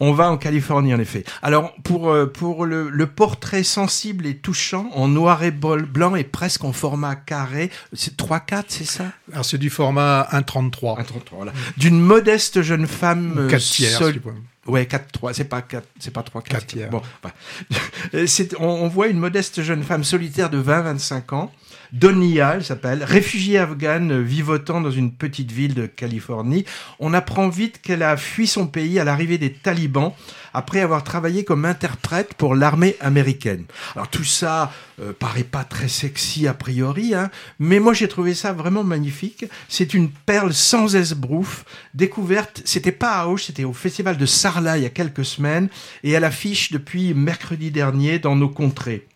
On va en Californie en effet. Alors pour euh, pour le, le, portrait sensible et touchant en noir et blanc et presque en format carré, c'est 3 4, c'est ça? Alors c'est du format 1.33. 1.33 voilà. D'une modeste jeune femme 4 euh, tiers. Seule... Ouais, 4 3, c'est pas 4 c'est pas 3 4, 4 tiers. Bon, c'est on, on voit une modeste jeune femme solitaire de 20 25 ans Donia, elle s'appelle, réfugiée afghane vivotant dans une petite ville de Californie. On apprend vite qu'elle a fui son pays à l'arrivée des talibans après avoir travaillé comme interprète pour l'armée américaine. Alors tout ça euh, paraît pas très sexy a priori, hein, mais moi j'ai trouvé ça vraiment magnifique. C'est une perle sans esbrouf, découverte, c'était pas à Auch, c'était au festival de Sarlat il y a quelques semaines, et elle affiche depuis mercredi dernier dans nos contrées.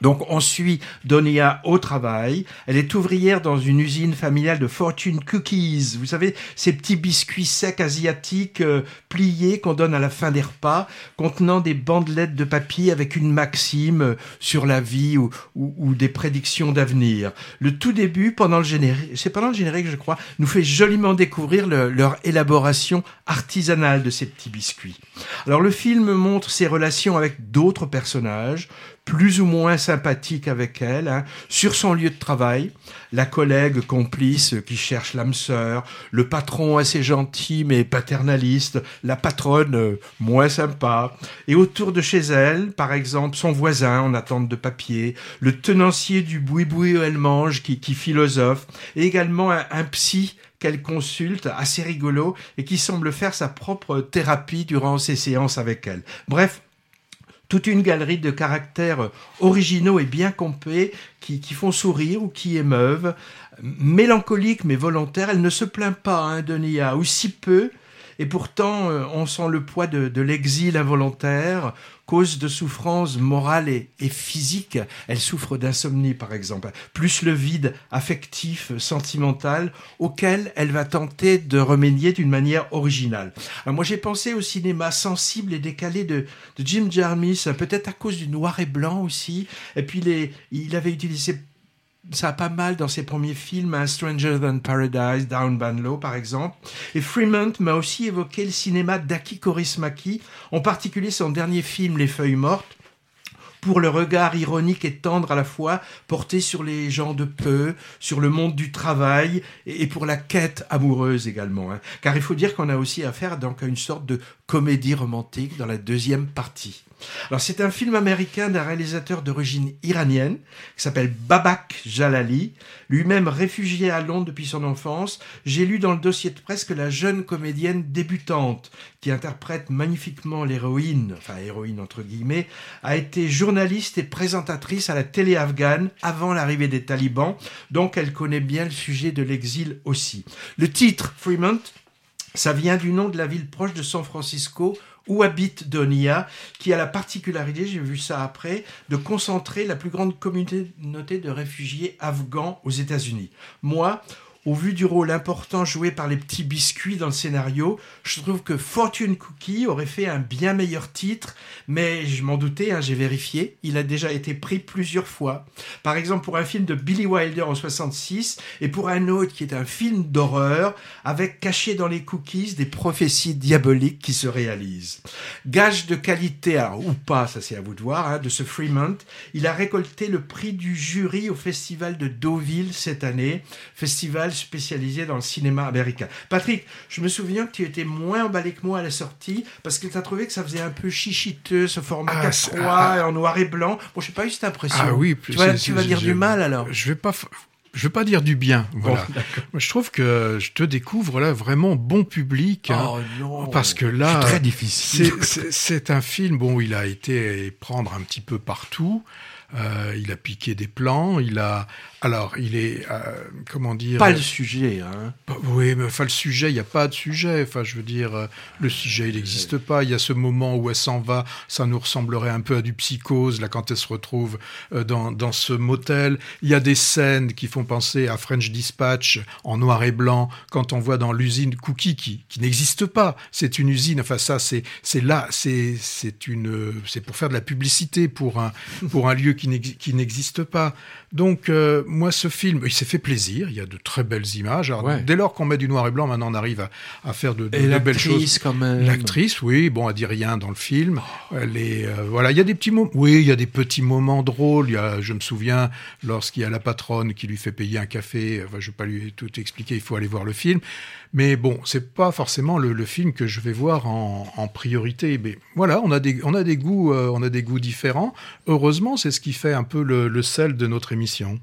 Donc on suit Donia au travail. Elle est ouvrière dans une usine familiale de Fortune Cookies. Vous savez, ces petits biscuits secs asiatiques euh, pliés qu'on donne à la fin des repas, contenant des bandelettes de papier avec une maxime euh, sur la vie ou, ou, des prédictions d'avenir. Le tout début, pendant le générique, c'est pendant le générique, je crois, nous fait joliment découvrir leur élaboration artisanale de ces petits biscuits. Alors le film montre ses relations avec d'autres personnages, plus ou moins sympathique avec elle, hein, sur son lieu de travail, la collègue complice qui cherche l'âme sœur, le patron assez gentil mais paternaliste, la patronne euh, moins sympa, et autour de chez elle, par exemple, son voisin en attente de papier, le tenancier du boui-boui où elle mange qui, qui philosophe, et également un, un psy qu'elle consulte, assez rigolo, et qui semble faire sa propre thérapie durant ses séances avec elle. Bref, toute une galerie de caractères originaux et bien compés qui, font sourire ou qui émeuvent. Mélancolique mais volontaire, elle ne se plaint pas, hein, Denia, ou si peu, et pourtant euh, on sent le poids de, l'exil involontaire, cause de souffrance morale et, physique. Elle souffre d'insomnie par exemple, plus le vide affectif, sentimental, auquel elle va tenter de remédier d'une manière originale. moi j'ai pensé au cinéma sensible et décalé de, Jim Jarmusch, peut-être à cause du noir et blanc aussi, et puis il avait utilisé ça a pas mal dans ses premiers films, hein, Stranger Than Paradise, Down Banlow par exemple. Et Fremont m'a aussi évoqué le cinéma d'Aki Kaurismäki, en particulier son dernier film Les Feuilles Mortes, pour le regard ironique et tendre à la fois porté sur les gens de peu, sur le monde du travail et pour la quête amoureuse également. Hein. Car il faut dire qu'on a aussi affaire donc à une sorte de comédie romantique dans la deuxième partie. Alors c'est un film américain d'un réalisateur d'origine iranienne qui s'appelle Babak Jalali, lui-même réfugié à Londres depuis son enfance. J'ai lu dans le dossier de presse que la jeune comédienne débutante qui interprète magnifiquement l'héroïne, enfin héroïne entre guillemets, a été journaliste et présentatrice à la télé afghane avant l'arrivée des talibans, donc elle connaît bien le sujet de l'exil aussi. Le titre Fremont ça vient du nom de la ville proche de San Francisco où habite Donia, qui a la particularité, j'ai vu ça après, de concentrer la plus grande communauté de réfugiés afghans aux États-Unis. Moi, au vu du rôle important joué par les petits biscuits dans le scénario, je trouve que Fortune Cookie aurait fait un bien meilleur titre, mais je m'en doutais, hein, j'ai vérifié, il a déjà été pris plusieurs fois. Par exemple pour un film de Billy Wilder en 66 et pour un autre qui est un film d'horreur avec caché dans les cookies des prophéties diaboliques qui se réalisent. Gage de qualité, alors, ou pas, ça c'est à vous de voir, hein, de ce Fremont, il a récolté le prix du jury au festival de Deauville cette année, festival spécialisé dans le cinéma américain. Patrick, je me souviens que tu étais moins emballé que moi à la sortie parce que tu as trouvé que ça faisait un peu chichiteux ce format ah, 4 ah, en noir et blanc. Bon, j'ai pas eu cette impression. Ah oui, tu vas, tu vas dire du mal alors. Je vais pas je veux pas dire du bien, voilà. je trouve que je te découvre là vraiment bon public, hein, oh non, parce que là, c'est très difficile. C'est un film bon, il a été prendre un petit peu partout. Euh, il a piqué des plans, il a alors, il est, euh, comment dire? Pas le sujet, hein Oui, mais enfin, le sujet, il n'y a pas de sujet. Enfin, je veux dire, euh, le sujet, il n'existe pas. Il y a ce moment où elle s'en va, ça nous ressemblerait un peu à du psychose, là, quand elle se retrouve dans, dans ce motel. Il y a des scènes qui font penser à French Dispatch en noir et blanc, quand on voit dans l'usine Cookie, qui, qui n'existe pas. C'est une usine, enfin, ça, c'est, là, c'est, c'est une, c'est pour faire de la publicité pour un, pour un lieu qui n'existe pas. Donc, euh, moi, ce film, il s'est fait plaisir. Il y a de très belles images. Dès lors qu'on met du noir et blanc, maintenant, on arrive à, faire de, belles choses. quand même. L'actrice, oui, bon, elle dit rien dans le film. Elle est, euh, voilà, il y a des petits moments. Oui, il y a des petits moments drôles. Il y a, je me souviens, lorsqu'il y a la patronne qui lui fait payer un café. Enfin, je vais pas lui tout expliquer. Il faut aller voir le film. Mais bon, c'est pas forcément le, film que je vais voir en, priorité. Mais voilà, on a des, on a des goûts, euh, on a des goûts différents. Heureusement, c'est ce qui fait un peu le, le sel de notre émission mission.